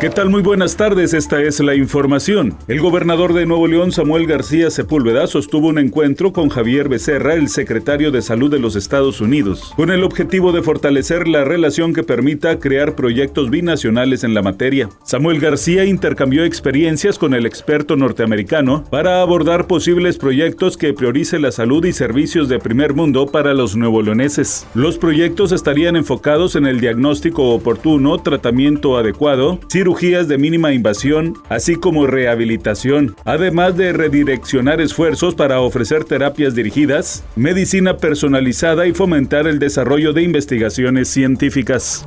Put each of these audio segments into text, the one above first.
¿Qué tal? Muy buenas tardes, esta es la información. El gobernador de Nuevo León, Samuel García Sepúlveda, sostuvo un encuentro con Javier Becerra, el secretario de Salud de los Estados Unidos, con el objetivo de fortalecer la relación que permita crear proyectos binacionales en la materia. Samuel García intercambió experiencias con el experto norteamericano para abordar posibles proyectos que priorice la salud y servicios de primer mundo para los nuevo leoneses. Los proyectos estarían enfocados en el diagnóstico oportuno, tratamiento adecuado, cirugías de mínima invasión, así como rehabilitación, además de redireccionar esfuerzos para ofrecer terapias dirigidas, medicina personalizada y fomentar el desarrollo de investigaciones científicas.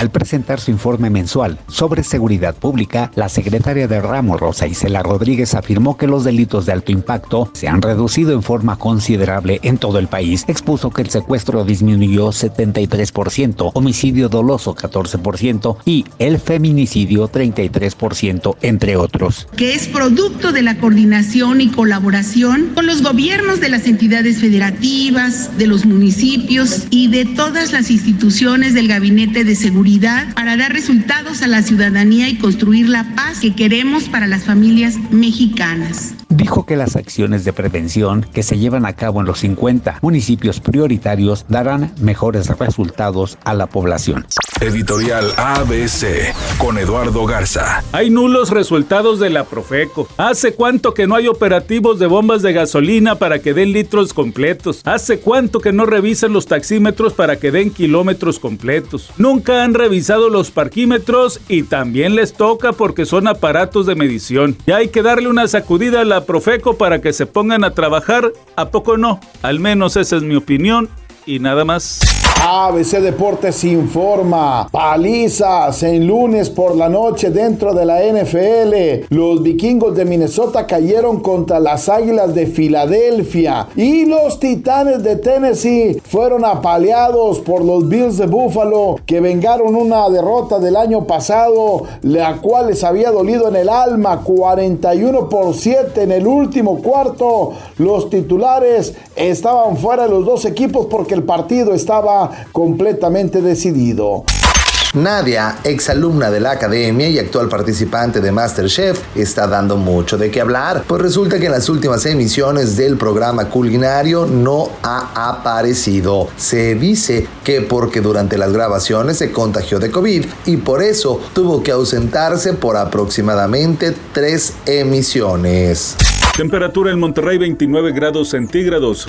Al presentar su informe mensual sobre seguridad pública, la secretaria de ramo Rosa Isela Rodríguez afirmó que los delitos de alto impacto se han reducido en forma considerable en todo el país. Expuso que el secuestro disminuyó 73%, homicidio doloso 14% y el feminicidio 33%, entre otros. Que es producto de la coordinación y colaboración con los gobiernos de las entidades federativas, de los municipios y de todas las instituciones del Gabinete de Seguridad para dar resultados a la ciudadanía y construir la paz que queremos para las familias mexicanas. Dijo que las acciones de prevención que se llevan a cabo en los 50 municipios prioritarios darán mejores resultados a la población. Editorial ABC con Eduardo Garza. Hay nulos resultados de la Profeco. ¿Hace cuánto que no hay operativos de bombas de gasolina para que den litros completos? ¿Hace cuánto que no revisan los taxímetros para que den kilómetros completos? Nunca han revisado los parquímetros y también les toca porque son aparatos de medición. Y hay que darle una sacudida a la Profeco para que se pongan a trabajar. ¿A poco no? Al menos esa es mi opinión y nada más. ABC Deportes informa. Palizas en lunes por la noche dentro de la NFL. Los vikingos de Minnesota cayeron contra las águilas de Filadelfia. Y los titanes de Tennessee fueron apaleados por los Bills de Buffalo que vengaron una derrota del año pasado, la cual les había dolido en el alma. 41 por 7 en el último cuarto. Los titulares estaban fuera de los dos equipos porque el partido estaba completamente decidido. Nadia, exalumna de la academia y actual participante de Masterchef, está dando mucho de qué hablar, pues resulta que en las últimas emisiones del programa culinario no ha aparecido. Se dice que porque durante las grabaciones se contagió de COVID y por eso tuvo que ausentarse por aproximadamente tres emisiones. Temperatura en Monterrey 29 grados centígrados.